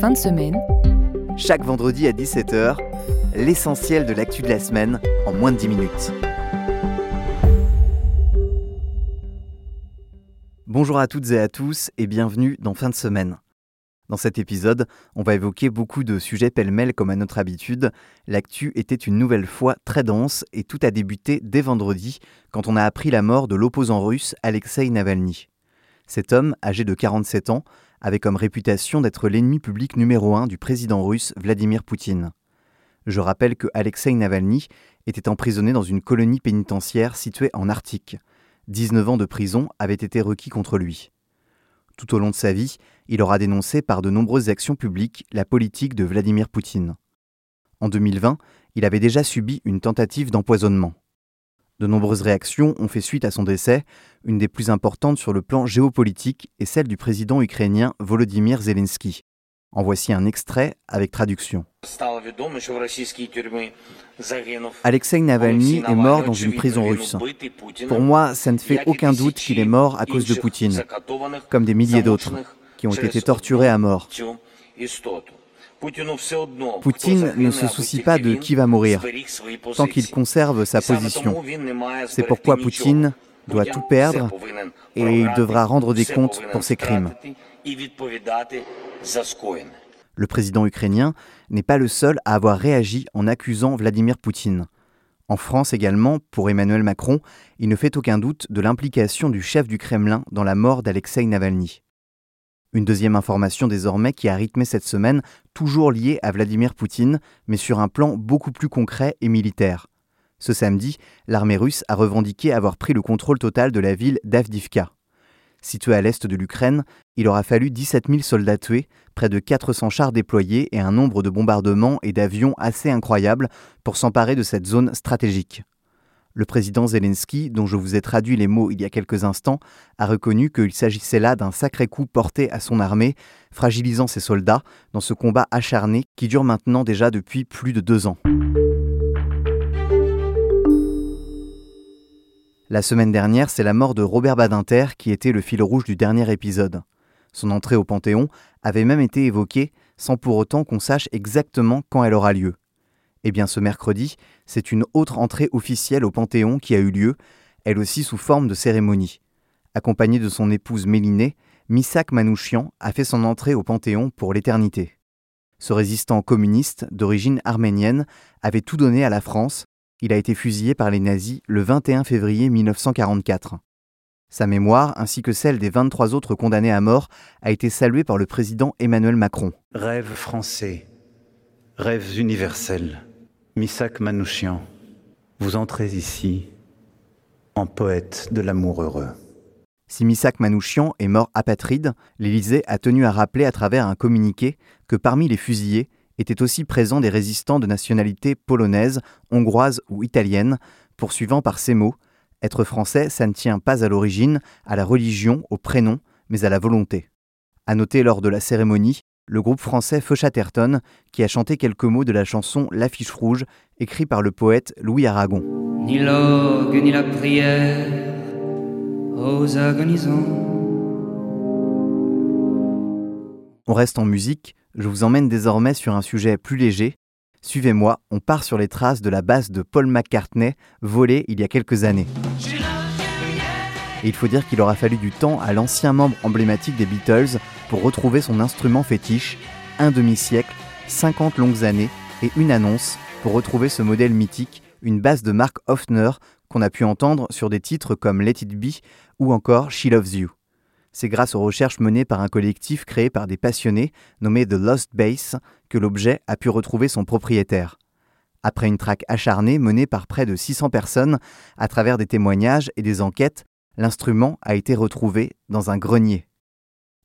Fin de semaine. Chaque vendredi à 17h, l'essentiel de l'actu de la semaine en moins de 10 minutes. Bonjour à toutes et à tous et bienvenue dans Fin de semaine. Dans cet épisode, on va évoquer beaucoup de sujets pêle-mêle comme à notre habitude. L'actu était une nouvelle fois très dense et tout a débuté dès vendredi quand on a appris la mort de l'opposant russe Alexei Navalny. Cet homme, âgé de 47 ans, avait comme réputation d'être l'ennemi public numéro un du président russe Vladimir Poutine. Je rappelle que Alexei Navalny était emprisonné dans une colonie pénitentiaire située en Arctique. 19 ans de prison avaient été requis contre lui. Tout au long de sa vie, il aura dénoncé par de nombreuses actions publiques la politique de Vladimir Poutine. En 2020, il avait déjà subi une tentative d'empoisonnement. De nombreuses réactions ont fait suite à son décès, une des plus importantes sur le plan géopolitique est celle du président ukrainien Volodymyr Zelensky. En voici un extrait avec traduction. Alexei Navalny est mort dans une prison russe. Pour moi, ça ne fait aucun doute qu'il est mort à cause de Poutine, comme des milliers d'autres qui ont été torturés à mort. Poutine ne se soucie pas de qui va mourir, tant qu'il conserve sa position. C'est pourquoi Poutine doit tout perdre et il devra rendre des comptes pour ses crimes. Le président ukrainien n'est pas le seul à avoir réagi en accusant Vladimir Poutine. En France également, pour Emmanuel Macron, il ne fait aucun doute de l'implication du chef du Kremlin dans la mort d'Alexei Navalny. Une deuxième information désormais qui a rythmé cette semaine, toujours liée à Vladimir Poutine, mais sur un plan beaucoup plus concret et militaire. Ce samedi, l'armée russe a revendiqué avoir pris le contrôle total de la ville d'Avdivka. Située à l'est de l'Ukraine, il aura fallu 17 000 soldats tués, près de 400 chars déployés et un nombre de bombardements et d'avions assez incroyable pour s'emparer de cette zone stratégique. Le président Zelensky, dont je vous ai traduit les mots il y a quelques instants, a reconnu qu'il s'agissait là d'un sacré coup porté à son armée, fragilisant ses soldats dans ce combat acharné qui dure maintenant déjà depuis plus de deux ans. La semaine dernière, c'est la mort de Robert Badinter qui était le fil rouge du dernier épisode. Son entrée au Panthéon avait même été évoquée sans pour autant qu'on sache exactement quand elle aura lieu. Eh bien ce mercredi, c'est une autre entrée officielle au Panthéon qui a eu lieu, elle aussi sous forme de cérémonie. Accompagné de son épouse Mélinée, Misak Manouchian a fait son entrée au Panthéon pour l'éternité. Ce résistant communiste d'origine arménienne avait tout donné à la France. Il a été fusillé par les nazis le 21 février 1944. Sa mémoire, ainsi que celle des 23 autres condamnés à mort, a été saluée par le président Emmanuel Macron. Rêve français, rêves universels. Misak Manouchian, vous entrez ici en poète de l'amour heureux. Si Misak Manouchian est mort apatride, l'Élysée a tenu à rappeler à travers un communiqué que parmi les fusillés étaient aussi présents des résistants de nationalité polonaise, hongroise ou italienne, poursuivant par ces mots Être français, ça ne tient pas à l'origine, à la religion, au prénom, mais à la volonté. À noter lors de la cérémonie le groupe français Feu qui a chanté quelques mots de la chanson L'affiche rouge, écrit par le poète Louis Aragon. Ni l'orgue ni la prière aux agonisants. On reste en musique, je vous emmène désormais sur un sujet plus léger. Suivez-moi, on part sur les traces de la basse de Paul McCartney, volée il y a quelques années. Et il faut dire qu'il aura fallu du temps à l'ancien membre emblématique des Beatles pour retrouver son instrument fétiche, un demi-siècle, 50 longues années et une annonce pour retrouver ce modèle mythique, une basse de Mark Hoffner qu'on a pu entendre sur des titres comme Let It Be ou encore She Loves You. C'est grâce aux recherches menées par un collectif créé par des passionnés nommé The Lost Bass que l'objet a pu retrouver son propriétaire. Après une traque acharnée menée par près de 600 personnes à travers des témoignages et des enquêtes, l'instrument a été retrouvé dans un grenier.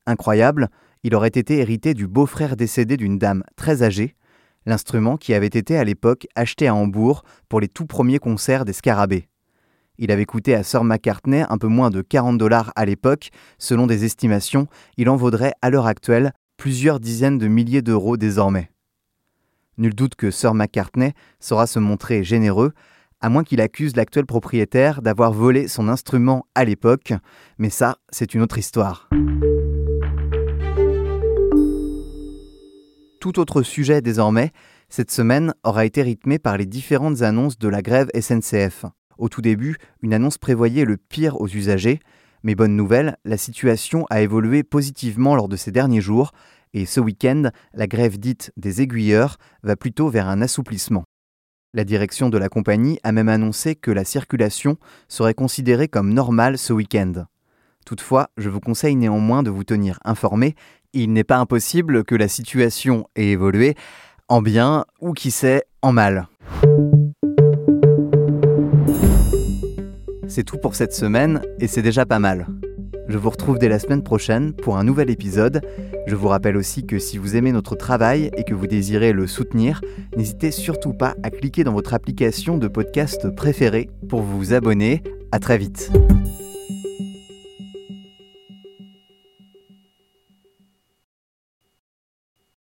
Incroyable, il aurait été hérité du beau-frère décédé d'une dame très âgée, l'instrument qui avait été à l'époque acheté à Hambourg pour les tout premiers concerts des Scarabées. Il avait coûté à Sir McCartney un peu moins de 40 dollars à l'époque, selon des estimations, il en vaudrait à l'heure actuelle plusieurs dizaines de milliers d'euros désormais. Nul doute que Sir McCartney saura se montrer généreux, à moins qu'il accuse l'actuel propriétaire d'avoir volé son instrument à l'époque, mais ça, c'est une autre histoire. Tout autre sujet désormais, cette semaine aura été rythmée par les différentes annonces de la grève SNCF. Au tout début, une annonce prévoyait le pire aux usagers, mais bonne nouvelle, la situation a évolué positivement lors de ces derniers jours, et ce week-end, la grève dite des aiguilleurs va plutôt vers un assouplissement. La direction de la compagnie a même annoncé que la circulation serait considérée comme normale ce week-end. Toutefois, je vous conseille néanmoins de vous tenir informé. Il n'est pas impossible que la situation ait évolué en bien ou qui sait en mal. C'est tout pour cette semaine et c'est déjà pas mal. Je vous retrouve dès la semaine prochaine pour un nouvel épisode. Je vous rappelle aussi que si vous aimez notre travail et que vous désirez le soutenir, n'hésitez surtout pas à cliquer dans votre application de podcast préférée pour vous abonner. À très vite.